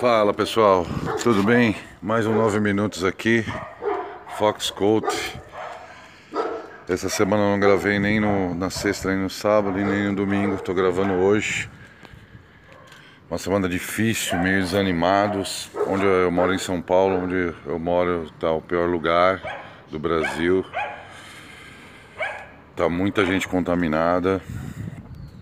Fala pessoal, tudo bem? Mais um 9 minutos aqui, Fox Coat. Essa semana eu não gravei nem no, na sexta, nem no sábado, nem no domingo, tô gravando hoje. Uma semana difícil, meio desanimados. Onde eu moro em São Paulo, onde eu moro tá o pior lugar do Brasil. Tá muita gente contaminada,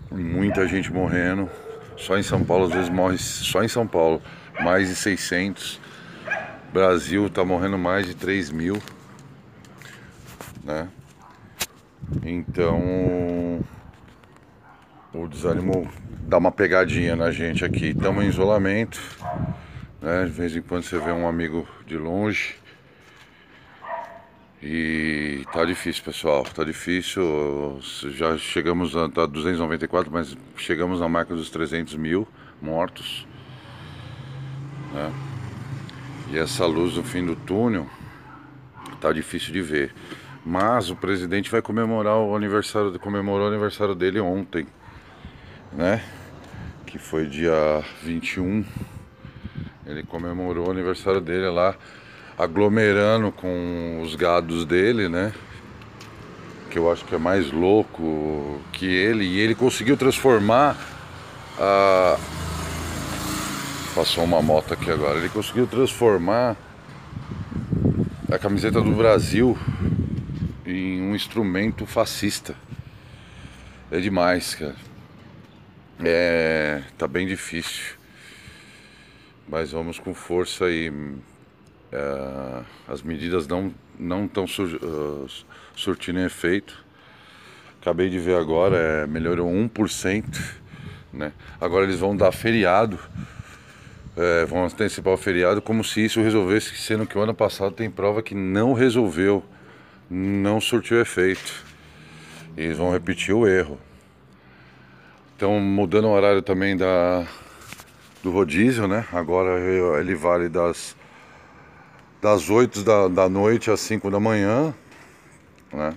muita gente morrendo. Só em São Paulo, às vezes morre só em São Paulo mais de 600. Brasil está morrendo mais de 3 mil, né? Então o desânimo dá uma pegadinha na gente aqui. Estamos em isolamento, né? De vez em quando você vê um amigo de longe. E tá difícil, pessoal. Tá difícil. Já chegamos a tá 294, mas chegamos na marca dos 300 mil mortos. Né? E essa luz no fim do túnel tá difícil de ver. Mas o presidente vai comemorar o aniversário, comemorou o aniversário dele ontem, né? Que foi dia 21. Ele comemorou o aniversário dele lá, aglomerando com os gados dele, né? Que eu acho que é mais louco que ele. E ele conseguiu transformar a Passou uma moto aqui agora. Ele conseguiu transformar a camiseta do Brasil em um instrumento fascista. É demais, cara. É. tá bem difícil. Mas vamos com força aí. É, as medidas não não estão sur, uh, surtindo efeito. Acabei de ver agora, é, melhorou 1%. Né? Agora eles vão dar feriado é, vão antecipar o feriado como se isso resolvesse, sendo que o ano passado tem prova que não resolveu, não surtiu efeito. Eles vão repetir o erro. Então mudando o horário também da, do rodízio, né? Agora ele vale das, das 8 da, da noite às 5 da manhã, né?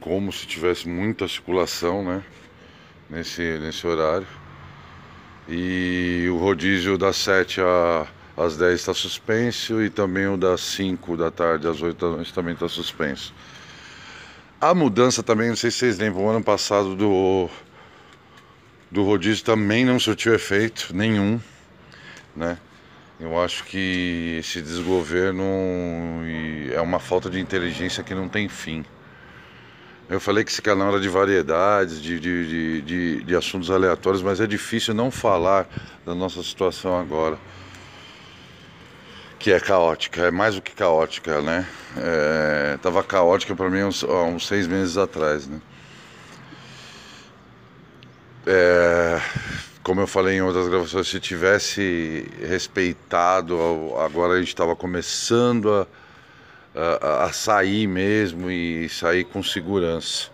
Como se tivesse muita circulação, né? Nesse, nesse horário. E o rodízio das 7 às 10 está suspenso e também o das 5 da tarde às 8 da noite também está suspenso. A mudança também, não sei se vocês lembram, o ano passado do, do rodízio também não surtiu efeito nenhum, né? Eu acho que esse desgoverno é uma falta de inteligência que não tem fim. Eu falei que esse canal era de variedades, de, de, de, de, assuntos aleatórios, mas é difícil não falar da nossa situação agora. Que é caótica, é mais do que caótica, né? É, tava caótica para mim uns, uns seis meses atrás, né? É, como eu falei em outras gravações, se tivesse respeitado, agora a gente estava começando a a, a sair mesmo e sair com segurança.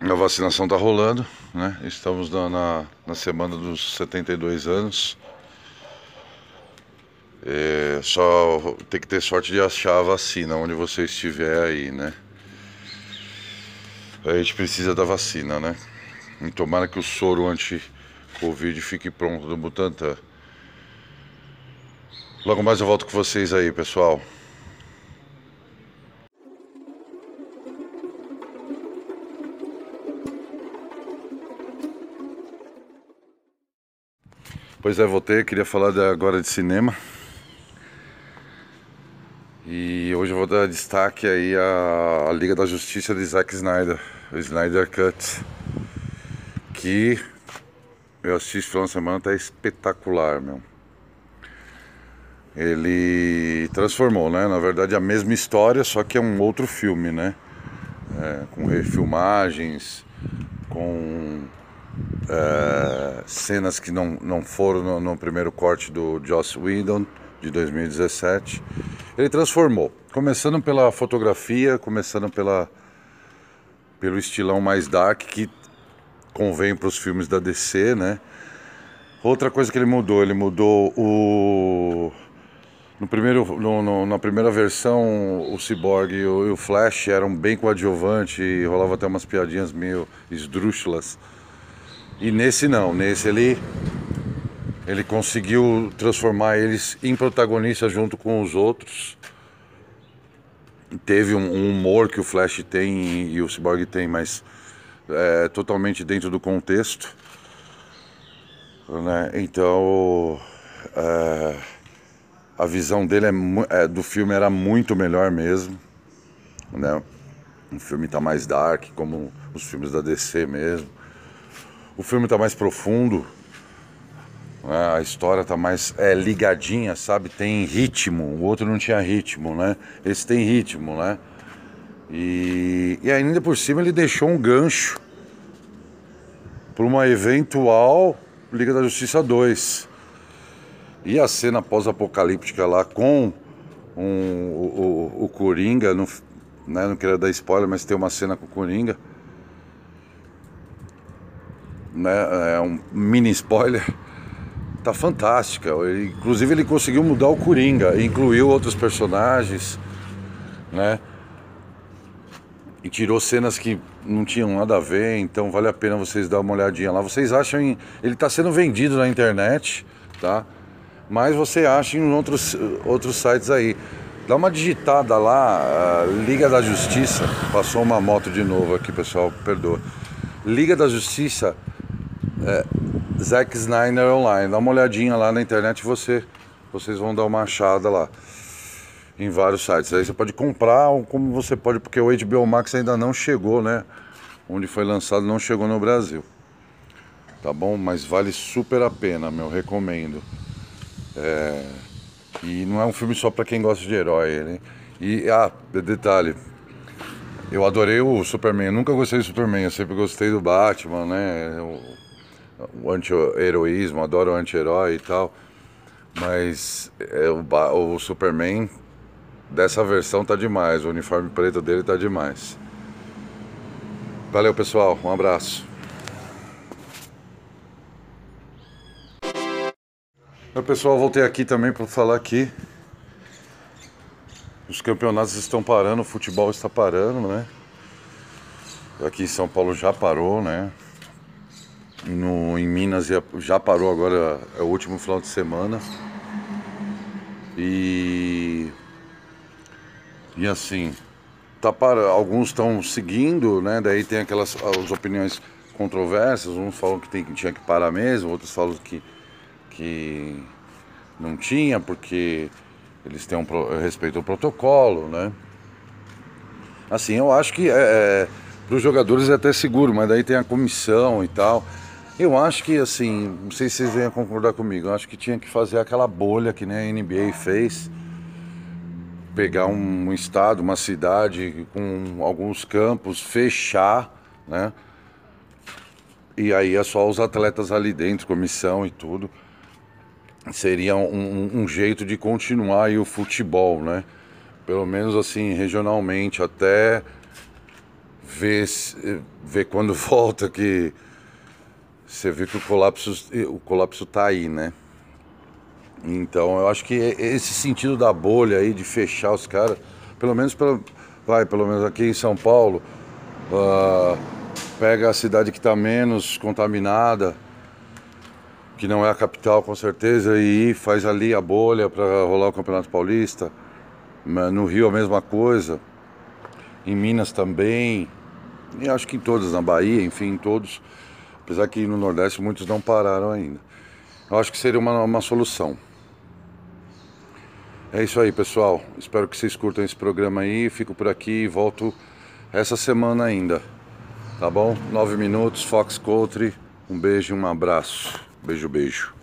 A vacinação está rolando, né? Estamos na, na, na, semana dos 72 anos. É, só tem que ter sorte de achar a vacina onde você estiver aí, né? A gente precisa da vacina, né? E tomara que o soro anti-Covid fique pronto do Butantan. Logo mais eu volto com vocês aí, pessoal. Pois é, voltei, queria falar de, agora de cinema. E hoje eu vou dar destaque aí à, à Liga da Justiça de Zack Snyder, o Snyder Cut. Que eu assisti final de semana, tá espetacular, meu. Ele transformou, né? Na verdade a mesma história, só que é um outro filme, né? É, com refilmagens, com é, cenas que não, não foram no, no, primeiro corte do Joss Whedon de 2017. Ele transformou, começando pela fotografia, começando pela, pelo estilão mais dark que convém para os filmes da DC, né? Outra coisa que ele mudou, ele mudou o no primeiro, no, no, na primeira versão, o Cyborg e o, e o Flash eram bem coadjuvantes e rolava até umas piadinhas meio esdrúxulas. E nesse não, nesse ele Ele conseguiu transformar eles em protagonistas junto com os outros. Teve um, um humor que o Flash tem e o Cyborg tem, mas é, totalmente dentro do contexto. Né? Então, é, a visão dele é, é, do filme era muito melhor mesmo. Né? O filme está mais dark, como os filmes da DC mesmo. O filme está mais profundo, né? A história tá mais é, ligadinha, sabe? Tem ritmo. O outro não tinha ritmo, né? Esse tem ritmo, né? E, e ainda por cima ele deixou um gancho para uma eventual Liga da Justiça 2. E a cena pós-apocalíptica lá com um, o, o, o Coringa, não, né, não queria dar spoiler, mas tem uma cena com o Coringa. Né, é um mini spoiler tá fantástica. Ele, inclusive ele conseguiu mudar o Coringa, incluiu outros personagens, né? E tirou cenas que não tinham nada a ver, então vale a pena vocês dar uma olhadinha lá. Vocês acham em, ele está sendo vendido na internet, tá? Mas você acha em outros outros sites aí. Dá uma digitada lá, Liga da Justiça. Passou uma moto de novo aqui, pessoal, perdoa. Liga da Justiça é, Zack Snyder Online. Dá uma olhadinha lá na internet você, vocês vão dar uma achada lá. Em vários sites. Aí você pode comprar ou como você pode, porque o HBO Max ainda não chegou, né? Onde foi lançado não chegou no Brasil. Tá bom? Mas vale super a pena, meu. Recomendo. É... E não é um filme só para quem gosta de herói, né? E, ah, detalhe. Eu adorei o Superman. Eu nunca gostei do Superman. Eu sempre gostei do Batman, né? O anti-heroísmo, adoro anti-herói e tal. Mas é, o, o Superman dessa versão tá demais, o uniforme preto dele tá demais. Valeu pessoal, um abraço. Oi pessoal, voltei aqui também para falar que os campeonatos estão parando, o futebol está parando, né? Aqui em São Paulo já parou, né? No, em Minas já parou agora, é o último final de semana. E. E assim, tá para, alguns estão seguindo, né? Daí tem aquelas as opiniões controversas, uns falam que, tem, que tinha que parar mesmo, outros falam que, que não tinha, porque eles têm um respeito ao protocolo, né? Assim, eu acho que é, é para os jogadores é até seguro, mas daí tem a comissão e tal. Eu acho que, assim, não sei se vocês venham concordar comigo, eu acho que tinha que fazer aquela bolha que nem a NBA fez. Pegar um, um estado, uma cidade com alguns campos, fechar, né? E aí é só os atletas ali dentro, comissão e tudo. Seria um, um jeito de continuar aí o futebol, né? Pelo menos assim, regionalmente, até ver, ver quando volta que você vê que o colapso o colapso tá aí, né? Então eu acho que esse sentido da bolha aí de fechar os caras, pelo menos pelo, vai, pelo menos aqui em São Paulo, uh, pega a cidade que está menos contaminada, que não é a capital com certeza, e faz ali a bolha para rolar o Campeonato Paulista. No Rio a mesma coisa, em Minas também, e acho que em todas, na Bahia, enfim, em todos. Apesar que no Nordeste muitos não pararam ainda. Eu acho que seria uma, uma solução. É isso aí, pessoal. Espero que vocês curtam esse programa aí. Fico por aqui e volto essa semana ainda. Tá bom? Nove minutos, Fox Country. Um beijo e um abraço. Beijo, beijo.